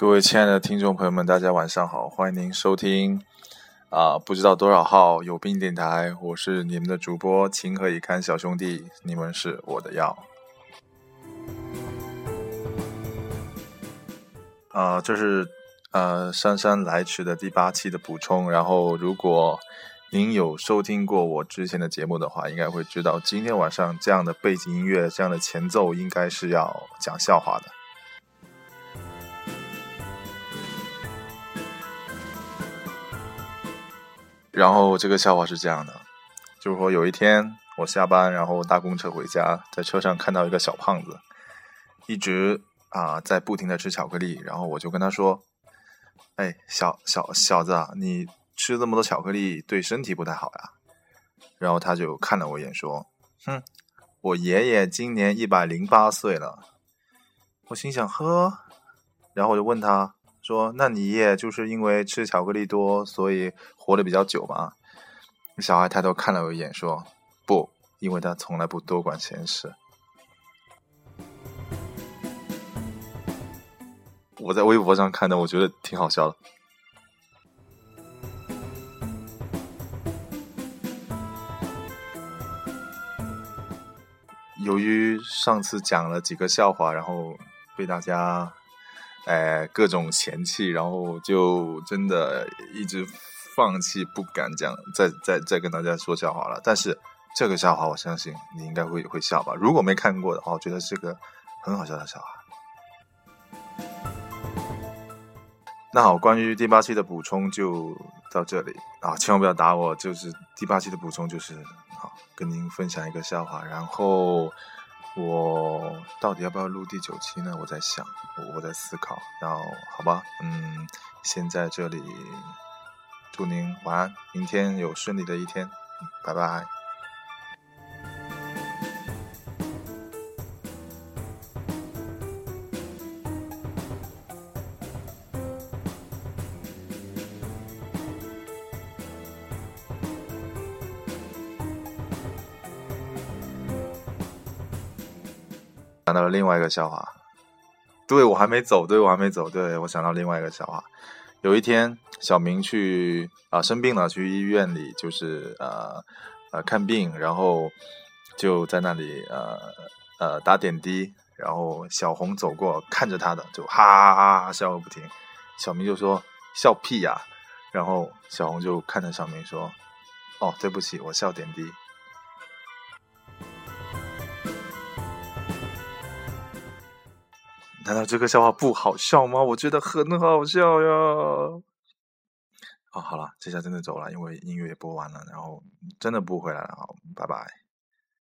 各位亲爱的听众朋友们，大家晚上好，欢迎您收听啊，不知道多少号有病电台，我是你们的主播情何以堪小兄弟，你们是我的药。啊，这是呃姗姗来迟的第八期的补充，然后如果您有收听过我之前的节目的话，应该会知道今天晚上这样的背景音乐，这样的前奏，应该是要讲笑话的。然后这个笑话是这样的，就是说有一天我下班，然后搭公车回家，在车上看到一个小胖子，一直啊在不停的吃巧克力，然后我就跟他说：“哎，小小小子，你吃这么多巧克力对身体不太好呀。”然后他就看了我一眼说：“哼，我爷爷今年一百零八岁了。”我心想呵，然后我就问他。说，那你也就是因为吃巧克力多，所以活得比较久吗？小孩抬头看了我一眼，说：“不，因为他从来不多管闲事。”我在微博上看的，我觉得挺好笑的。由于上次讲了几个笑话，然后被大家。哎，各种嫌弃，然后就真的一直放弃，不敢讲，再再再跟大家说笑话了。但是这个笑话，我相信你应该会会笑吧？如果没看过的话，我觉得是个很好笑的笑话。那好，关于第八期的补充就到这里啊，千万不要打我。就是第八期的补充，就是好跟您分享一个笑话，然后。我到底要不要录第九期呢？我在想，我在思考。然后，好吧，嗯，先在这里祝您晚安，明天有顺利的一天，拜拜。想到了另外一个笑话，对我还没走，对我还没走，对我想到另外一个笑话。有一天，小明去啊生病了，去医院里就是呃呃看病，然后就在那里呃呃打点滴，然后小红走过看着他的就哈哈哈哈笑个不停，小明就说笑屁呀，然后小红就看着小明说哦对不起，我笑点滴。难道这个笑话不好笑吗？我觉得很好笑呀！哦，好了，这下真的走了，因为音乐也播完了，然后真的不回来了，好，拜拜。